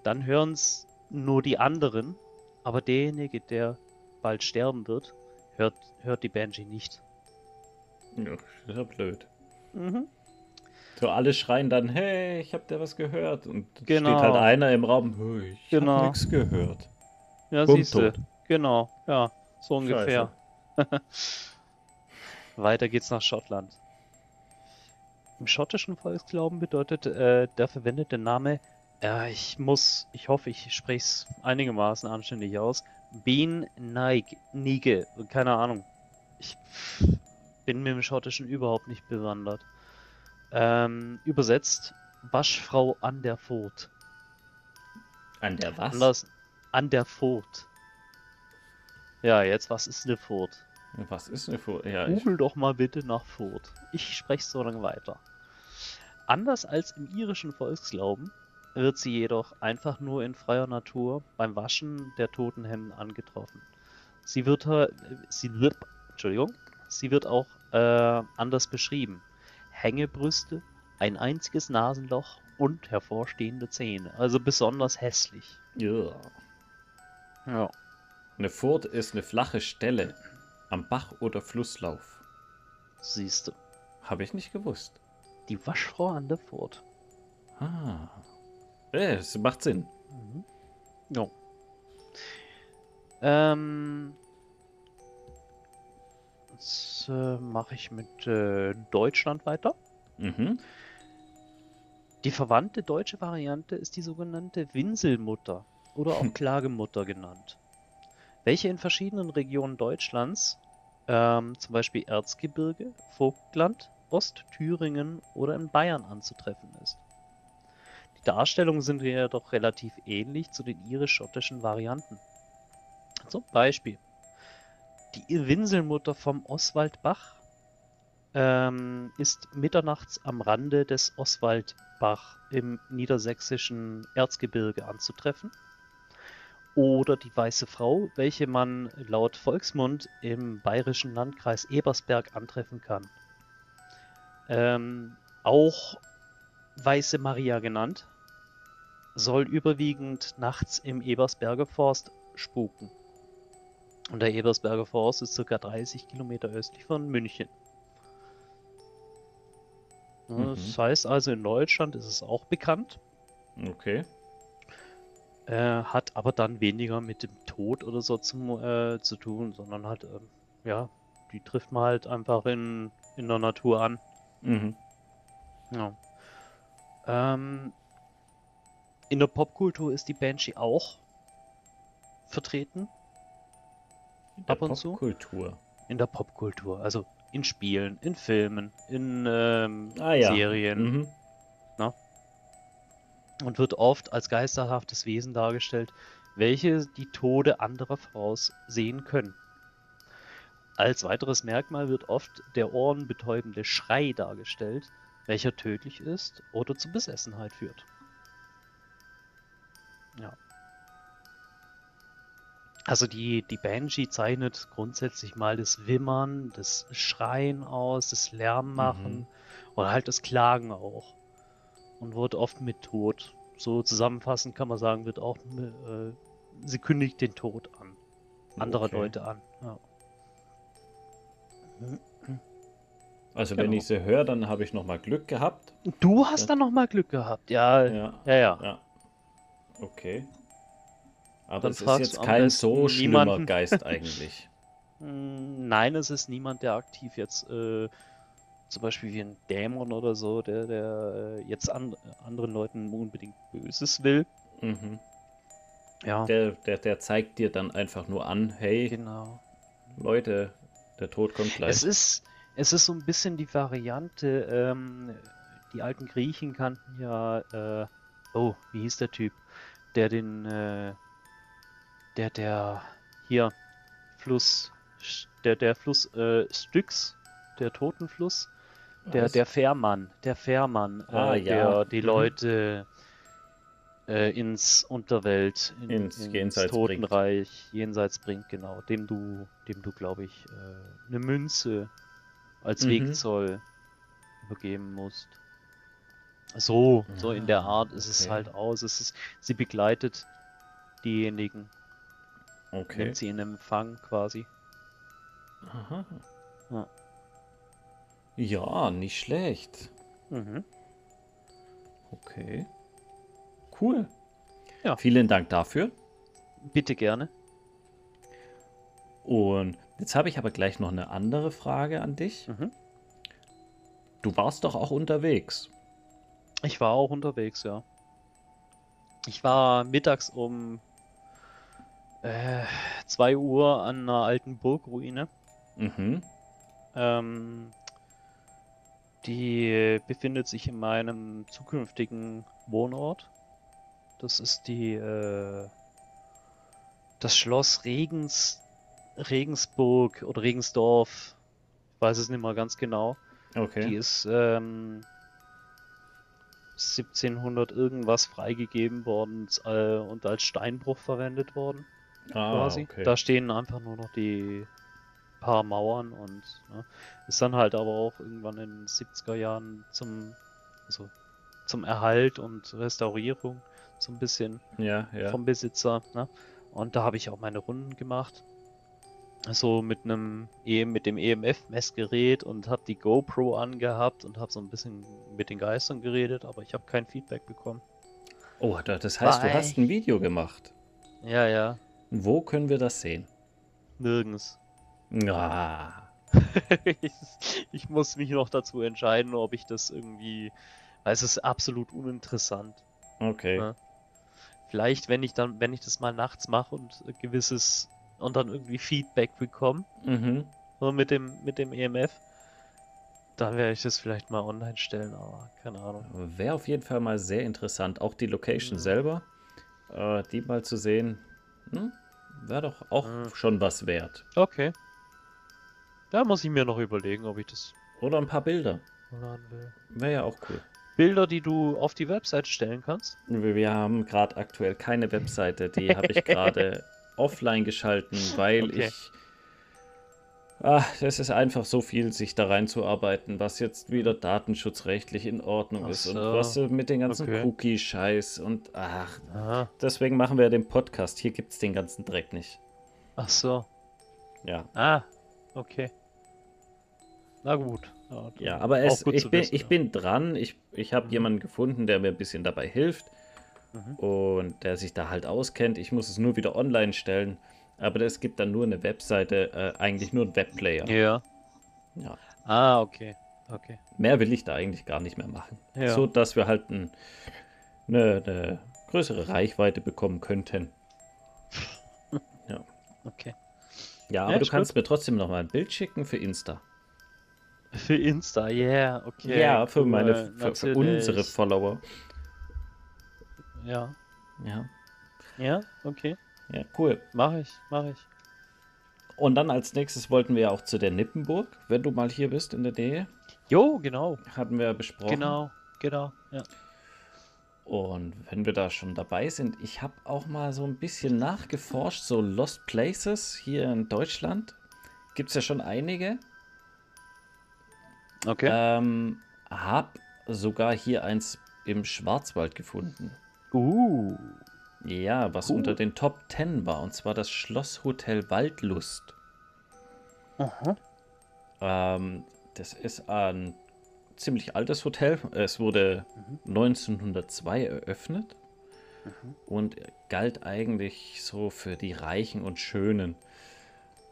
dann hören es nur die anderen, aber derjenige, der bald sterben wird, hört, hört die Banshee nicht. Ja, das ist ja blöd. Mhm. So, alle schreien dann, hey, ich hab dir was gehört. Und dann Genau. steht halt einer im Raum, hey, ich Genau. hab nichts gehört. Ja, siehst du. Genau, ja, so ungefähr. Weiter geht's nach Schottland. Im schottischen Volksglauben bedeutet äh, der verwendete Name, äh, ich muss, ich hoffe, ich spreche es einigermaßen anständig aus, Bean Naig, Nige, keine Ahnung. Ich bin mit dem Schottischen überhaupt nicht bewandert. Ähm, übersetzt, Waschfrau an der Furt. An der was? Anders, an der Furt. Ja, jetzt, was ist eine Furt? Was ist eine Vor Ja, ich, Google doch mal bitte nach Furt. Ich spreche so lange weiter. Anders als im irischen Volksglauben wird sie jedoch einfach nur in freier Natur beim Waschen der toten Hemden angetroffen. Sie wird, äh, sie wird, Entschuldigung, sie wird auch äh, anders beschrieben. Hängebrüste, ein einziges Nasenloch und hervorstehende Zähne. Also besonders hässlich. ja. Ja. Eine Furt ist eine flache Stelle am Bach oder Flusslauf. Siehst du. Habe ich nicht gewusst. Die Waschfrau an der Furt. Ah. Äh, es macht Sinn. Mhm. Ja. Ähm. Jetzt äh, mache ich mit äh, Deutschland weiter. Mhm. Die verwandte deutsche Variante ist die sogenannte Winselmutter oder auch Klagemutter genannt, welche in verschiedenen Regionen Deutschlands, ähm, zum Beispiel Erzgebirge, Vogtland, Ostthüringen oder in Bayern anzutreffen ist. Die Darstellungen sind jedoch relativ ähnlich zu den irisch-schottischen Varianten. Zum Beispiel die Winselmutter vom Oswaldbach ähm, ist mitternachts am Rande des Oswaldbach im niedersächsischen Erzgebirge anzutreffen. Oder die Weiße Frau, welche man laut Volksmund im bayerischen Landkreis Ebersberg antreffen kann. Ähm, auch Weiße Maria genannt, soll überwiegend nachts im Ebersberger Forst spuken. Und der Ebersberger Forst ist ca. 30 Kilometer östlich von München. Ja, Mhm. Das heißt also, in Deutschland ist es auch bekannt, Okay. äh, hat aber dann weniger mit dem Tod oder so zum, äh, zu tun, sondern halt, ähm, ja, die trifft man halt einfach in, in der Natur an. Mhm. Ja. Ähm, in der Popkultur ist die Banshee auch vertreten. In der Ab und zu? Popkultur. In der Popkultur, also in Spielen, in Filmen, in ähm, Ah ja. Serien Mhm. und wird oft als geisterhaftes Wesen dargestellt, welche die Tode anderer Fraus sehen können. Als weiteres Merkmal wird oft der ohrenbetäubende Schrei dargestellt, welcher tödlich ist oder zu Besessenheit führt. Ja. Also die, die Banshee zeichnet grundsätzlich mal das Wimmern, das Schreien aus, das Lärmmachen Mhm. oder halt das Klagen auch. Und wird oft mit Tod. So zusammenfassend kann man sagen, wird auch, äh, sie kündigt den Tod an. Anderer Okay. Leute an. Ja. Also wenn Genau. ich sie höre, dann habe ich noch mal Glück gehabt. Du hast Ja. dann noch mal Glück gehabt. Ja, ja, Ja. ja. Ja. Okay. Aber es ist jetzt kein so schlimmer niemanden. Geist eigentlich. Hm, Nein, es ist niemand, der aktiv jetzt, äh, zum Beispiel wie ein Dämon oder so, der, der äh, jetzt an, anderen Leuten unbedingt Böses will. Mhm. Ja, Der, der, der zeigt dir dann einfach nur an, hey, genau. Leute, der Tod kommt Es gleich. ist, es ist so ein bisschen die Variante, ähm, die alten Griechen kannten ja, äh, oh, wie hieß der Typ? Der den, äh, der, der, hier, Fluss, der, der Fluss, äh, Styx, der Totenfluss, der, Was? der Fährmann, der Fährmann, Ah, äh, ja. der die Mhm. Leute äh, ins Unterwelt, in, Ins Jenseits bringt. Totenreich, jenseits bringt, genau, dem du, dem du, glaube ich, äh, eine Münze als Mhm. Wegzoll übergeben musst. So, so in der Ah, Art ist es okay. halt aus. Es ist, sie begleitet diejenigen, Okay. nimmt sie in Empfang quasi. Aha. Ja. Ja, nicht schlecht. Mhm. Okay. Cool. Ja. Vielen Dank dafür. Bitte gerne. Und jetzt habe ich aber gleich noch eine andere Frage an dich. Mhm. Du warst doch auch unterwegs. Ich war auch unterwegs, ja. Ich war mittags um äh, 2 Uhr an einer alten Burgruine. Mhm. Ähm, die befindet sich in meinem zukünftigen Wohnort. Das ist die äh, das Schloss Regens Regensburg oder Regensdorf. Ich weiß es nicht mal ganz genau. Okay. Die ist ähm, 1700 irgendwas freigegeben worden äh, und als Steinbruch verwendet worden ah, quasi. okay. Da stehen einfach nur noch die paar Mauern und ne, ist dann halt aber auch irgendwann in den 70er Jahren zum, also zum Erhalt und Restaurierung so ein bisschen ja, ja. vom Besitzer. Ne? Und da habe ich auch meine Runden gemacht. So mit einem E- mit dem EMF-Messgerät und habe die GoPro angehabt und habe so ein bisschen mit den Geistern geredet, aber ich habe kein Feedback bekommen. Oh, da- das heißt, du War hast ein Video gemacht. Ja, ja, Wo können wir das sehen? nirgends. Ah, ich, ich muss mich noch dazu entscheiden, ob ich das irgendwie. Weil es ist absolut uninteressant. okay. Ja. Vielleicht, wenn ich dann, wenn ich das mal nachts mache und gewisses und dann irgendwie Feedback bekomme, Mhm. so mit dem, mit dem EMF, dann werde ich das vielleicht mal online stellen, aber keine Ahnung. Wäre auf jeden Fall mal sehr interessant. Auch die Location Mhm. selber, äh, die mal zu sehen, hm? wäre doch auch Mhm. schon was wert. Okay. Da muss ich mir noch überlegen, ob ich das Oder ein paar Bilder. Wäre ja auch cool. Bilder, die du auf die Website stellen kannst? Wir wir haben gerade aktuell keine Webseite, die habe ich gerade offline geschalten, weil Okay. ich. Ah, das ist einfach so viel, sich da reinzuarbeiten, was jetzt wieder datenschutzrechtlich in Ordnung Ach ist und so. was so mit den ganzen Okay. Cookie-Scheiß und ach, Aha. deswegen machen wir den Podcast. Hier gibt es den ganzen Dreck nicht. Ach so. Ja. Ah, okay. Na gut. Ja, Ja, aber es, gut ich, bin, wissen, ich ja. bin dran. Ich, ich habe Mhm. jemanden gefunden, der mir ein bisschen dabei hilft Mhm. und der sich da halt auskennt. Ich muss es nur wieder online stellen. Aber es gibt dann nur eine Webseite, äh, eigentlich nur ein Webplayer. Ja. Ja. Ah, okay. Okay. Mehr will ich da eigentlich gar nicht mehr machen. Ja. So, dass wir halt ein, eine, eine größere Reichweite bekommen könnten. Okay. Ja, aber Ja, du kannst mir trotzdem noch mal ein Bild schicken für Insta. Für Insta, yeah, okay. ja, für cool, meine, für, für unsere Follower. Ja. Ja, Ja, okay. Ja, cool. Mach ich, mach ich. Und dann als nächstes wollten wir ja auch zu der Nippenburg, wenn du mal hier bist in der Nähe. Jo, genau. Hatten wir besprochen. Genau, genau. Ja. Und wenn wir da schon dabei sind, ich habe auch mal so ein bisschen nachgeforscht, so Lost Places hier in Deutschland. Gibt es ja schon einige. Okay. Ähm, hab sogar hier eins im Schwarzwald gefunden. Uh. Ja, was Cool. unter den Top 10 war, und zwar das Schlosshotel Waldlust. Aha. Ähm, das ist ein ziemlich altes Hotel. Es wurde 1902 eröffnet und galt eigentlich so für die Reichen und Schönen.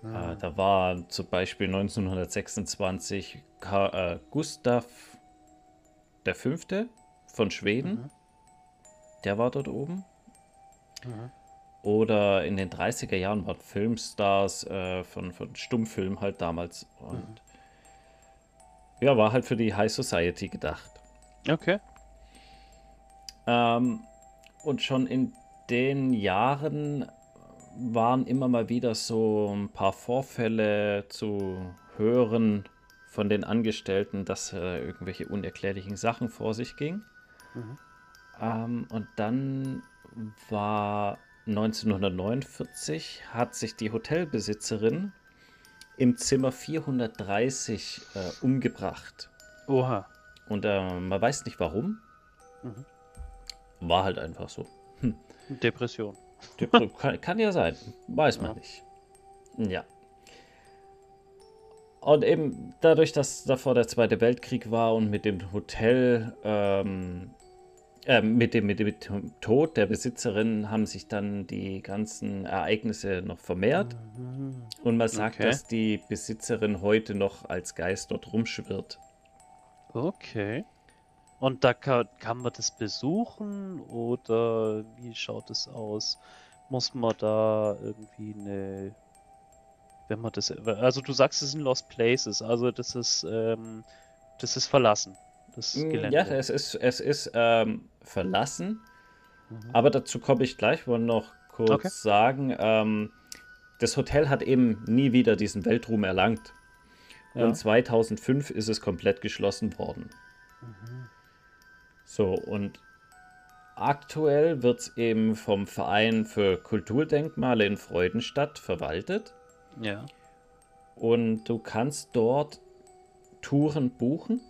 Ah. Äh, da war zum Beispiel 1926 Ka äh, Gustav V. von Schweden. Mhm. Der war dort oben. Mhm. Oder in den 30er Jahren waren Filmstars äh, von, von Stummfilm halt damals. Und mhm. ja, war halt für die High Society gedacht. Okay. Ähm, und schon in den Jahren waren immer mal wieder so ein paar Vorfälle zu hören von den Angestellten, dass äh, irgendwelche unerklärlichen Sachen vor sich gingen. Mhm. Ähm, und dann war 1949, hat sich die Hotelbesitzerin im Zimmer 430 äh, umgebracht. Oha. Und äh, man weiß nicht warum. Mhm. War halt einfach so. Hm. Depression. kann, kann, ja sein. Weiß man ja. nicht. Ja. Und eben dadurch, dass davor der Zweite Weltkrieg war und mit dem Hotel, ähm, äh, mit, dem, mit dem Tod der Besitzerin haben sich dann die ganzen Ereignisse noch vermehrt. Mhm. Und man sagt, okay. dass die Besitzerin heute noch als Geist dort rumschwirrt. Okay. Und da kann, kann man das besuchen oder wie schaut es aus? Muss man da irgendwie eine, wenn man das, also du sagst, es sind Lost Places, also das ist, ähm, das ist verlassen, das mm, Gelände. Ja, es ist, es ist ähm, verlassen, mhm. aber dazu komme ich gleich, wollte noch kurz okay. sagen, ähm, das Hotel hat eben nie wieder diesen Weltruhm erlangt. Ja. Und 2005 ist es komplett geschlossen worden. Mhm. So, und aktuell wird es eben vom Verein für Kulturdenkmale in Freudenstadt verwaltet. Ja. Und du kannst dort Touren buchen,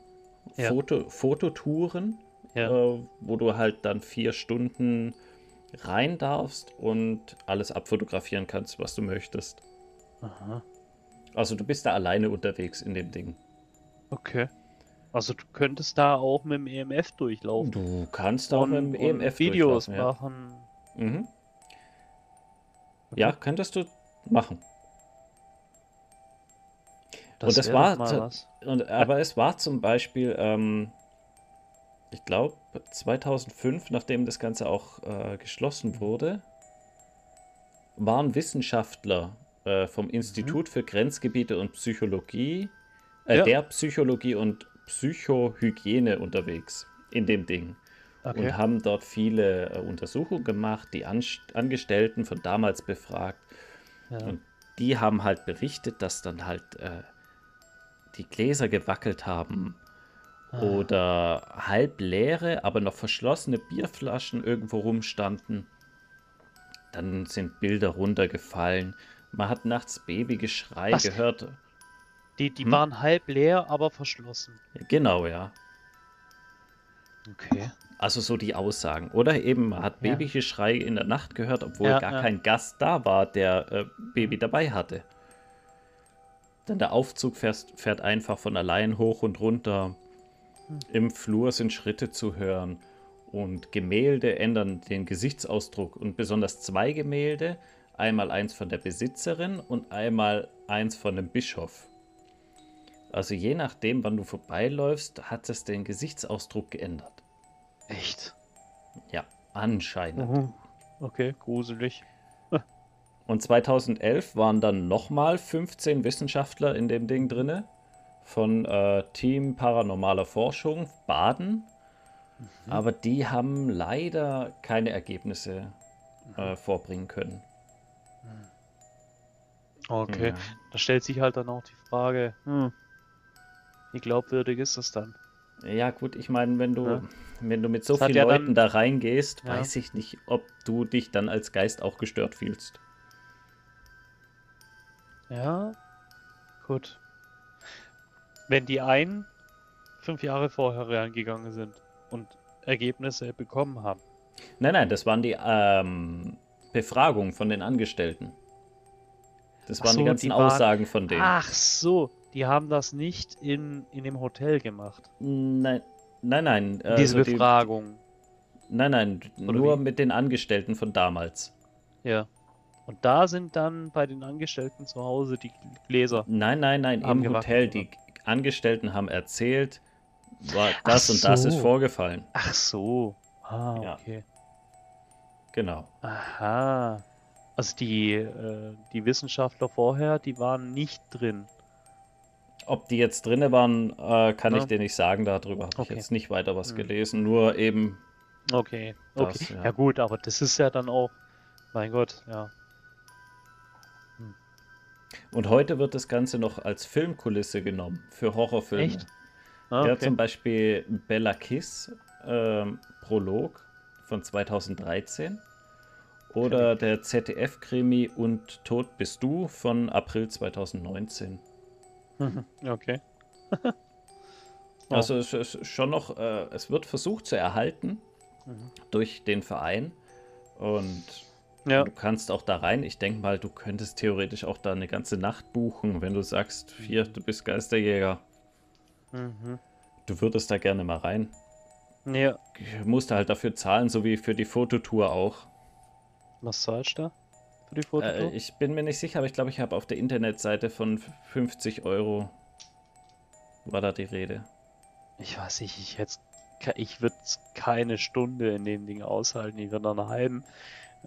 ja. Foto, Fototouren, ja. äh, wo du halt dann vier Stunden rein darfst und alles abfotografieren kannst, was du möchtest. Aha. Also du bist da alleine unterwegs in dem Ding. Okay. Also du könntest da auch mit dem EMF durchlaufen. Du kannst auch mit dem EMF Videos machen. Ja. Mhm. Okay. ja, könntest du machen. Das und das war, und, aber es war zum Beispiel, ähm, ich glaube 2005, nachdem das Ganze auch äh, geschlossen wurde, waren Wissenschaftler äh, vom Institut mhm. für Grenzgebiete und Psychologie, äh, ja. der Psychologie und Psychohygiene unterwegs in dem Ding. Okay. Und haben dort viele äh, Untersuchungen gemacht, die An Angestellten von damals befragt. Ja. Und die haben halt berichtet, dass dann halt äh, die Gläser gewackelt haben ah. oder halb leere, aber noch verschlossene Bierflaschen irgendwo rumstanden. Dann sind Bilder runtergefallen. Man hat nachts Babygeschrei Was? gehört. Die, die hm? waren halb leer, aber verschlossen. Genau, ja. Okay. Also so die Aussagen. Oder eben, man hat ja. Babygeschrei in der Nacht gehört, obwohl ja, gar ja. kein Gast da war, der äh, Baby dabei hatte. Dann der Aufzug fährt, fährt einfach von allein hoch und runter. Hm. Im Flur sind Schritte zu hören. Und Gemälde ändern den Gesichtsausdruck. Und besonders zwei Gemälde. Einmal eins von der Besitzerin und einmal eins von dem Bischof. Also je nachdem, wann du vorbeiläufst, hat es den Gesichtsausdruck geändert. Echt? Ja, anscheinend. Mhm. Okay, gruselig. Und 2011 waren dann nochmal 15 Wissenschaftler in dem Ding drinne von äh, Team Paranormaler Forschung Baden. Mhm. Aber die haben leider keine Ergebnisse äh, mhm. vorbringen können. Okay, ja. da stellt sich halt dann auch die Frage, hm, wie glaubwürdig ist das dann? Ja, gut, ich meine, wenn du, ja. wenn du mit so das vielen ja Leuten dann, da reingehst, weiß ich nicht, ob du dich dann als Geist auch gestört fühlst. Ja, gut. Wenn die einen fünf Jahre vorher reingegangen sind und Ergebnisse bekommen haben. Nein, nein, das waren die ähm, Befragungen von den Angestellten. Das waren so, die ganzen die waren... Aussagen von denen. Ach so, die haben das nicht in, in dem Hotel gemacht. Nein, nein, nein. Also Diese Befragung. Die, nein, nein, Oder nur wie? mit den Angestellten von damals. Ja. Und da sind dann bei den Angestellten zu Hause die Gläser. Nein, nein, nein, im Hotel. Die Angestellten haben erzählt, das und das ist so. vorgefallen. Ach so. Ah, Ja. okay. Genau. Aha. Also die, äh, die Wissenschaftler vorher, die waren nicht drin. Ob die jetzt drinne waren, äh, kann Ja. ich dir nicht sagen. Darüber habe ich Okay. jetzt nicht weiter was Hm. gelesen. Nur eben, Okay. Okay. Das, ja. ja. gut, aber das ist ja dann auch, mein Gott, ja. Und heute wird das Ganze noch als Filmkulisse genommen für Horrorfilme. Echt? Ah, Ja, okay. zum Beispiel Bella Kiss, ähm, Prolog von 2013. Oder der ZDF-Krimi Und Tot bist du von April 2019. Mhm, okay. Oh. Also es ist schon noch, äh, es wird versucht zu erhalten Mhm. durch den Verein. Und Ja. du kannst auch da rein. Ich denke mal, du könntest theoretisch auch da eine ganze Nacht buchen, wenn du sagst, hier, du bist Geisterjäger. Mhm. Du würdest da gerne mal rein. Ja. Musst du halt dafür zahlen, so wie für die Fototour auch. Was zahlst du da für die Fototour? Äh, ich bin mir nicht sicher, aber ich glaube, ich habe auf der Internetseite von 50 Euro war da die Rede. Ich weiß nicht, ich jetzt, ich würde keine Stunde in dem Ding aushalten. Ich würde einer halben,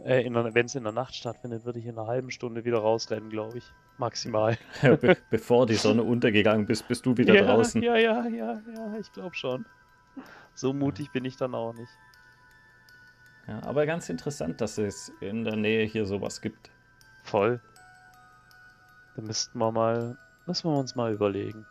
äh, wenn es in der Nacht stattfindet, würde ich in einer halben Stunde wieder rausrennen, glaube ich. Maximal. Be bevor die Sonne untergegangen bist, bist du wieder ja, draußen. Ja, ja, ja, ja, ich glaube schon. So mutig bin ich dann auch nicht. Ja, aber ganz interessant, dass es in der Nähe hier sowas gibt. Voll. Da müssten wir mal, müssen wir uns mal überlegen.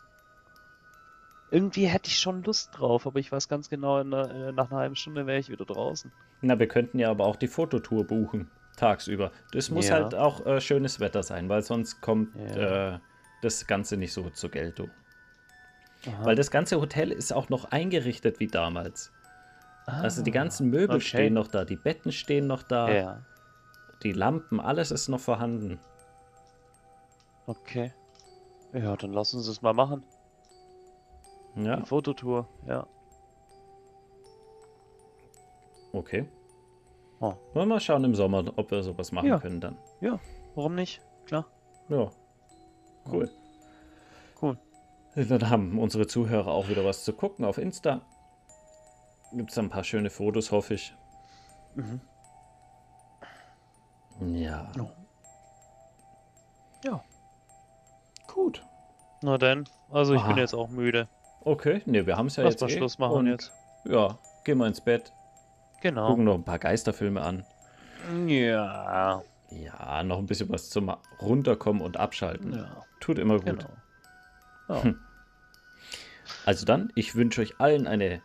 Irgendwie hätte ich schon Lust drauf, aber ich weiß ganz genau, in der, äh, nach einer halben Stunde wäre ich wieder draußen. Na, wir könnten ja aber auch die Fototour buchen, tagsüber. Das muss Ja. halt auch äh, schönes Wetter sein, weil sonst kommt Ja. äh, das Ganze nicht so zur Geltung. Aha. Weil das ganze Hotel ist auch noch eingerichtet wie damals. Also die Ah, ganzen Möbel okay. stehen noch da, die Betten stehen noch da, Ja, die Lampen, alles ist noch vorhanden. okay. Ja, dann lass uns das mal machen. Ja, Die Fototour, ja. okay. Oh. Wollen wir mal schauen im Sommer, ob wir sowas machen Ja. können dann. Warum nicht? Klar. Ja. Cool. Cool. Dann haben unsere Zuhörer auch wieder was zu gucken auf Insta. Gibt es ein paar schöne Fotos, hoffe ich. Mhm. Ja. Ja. Ja. Gut. Na dann, also ich bin Aha. jetzt auch müde. Okay, ne, wir haben es ja Lass jetzt. mal eh. Schluss machen Und jetzt. Ja, gehen wir ins Bett, Genau. gucken noch ein paar Geisterfilme an. Ja. Ja, noch ein bisschen was zum Runterkommen und Abschalten. Ja, Tut immer gut. genau. Ja. Hm. Also dann, ich wünsche euch allen eine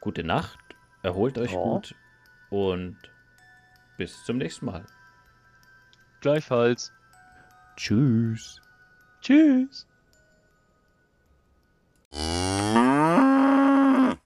gute Nacht. Erholt euch Ja. gut und bis zum nächsten Mal. Gleichfalls. Tschüss. Tschüss.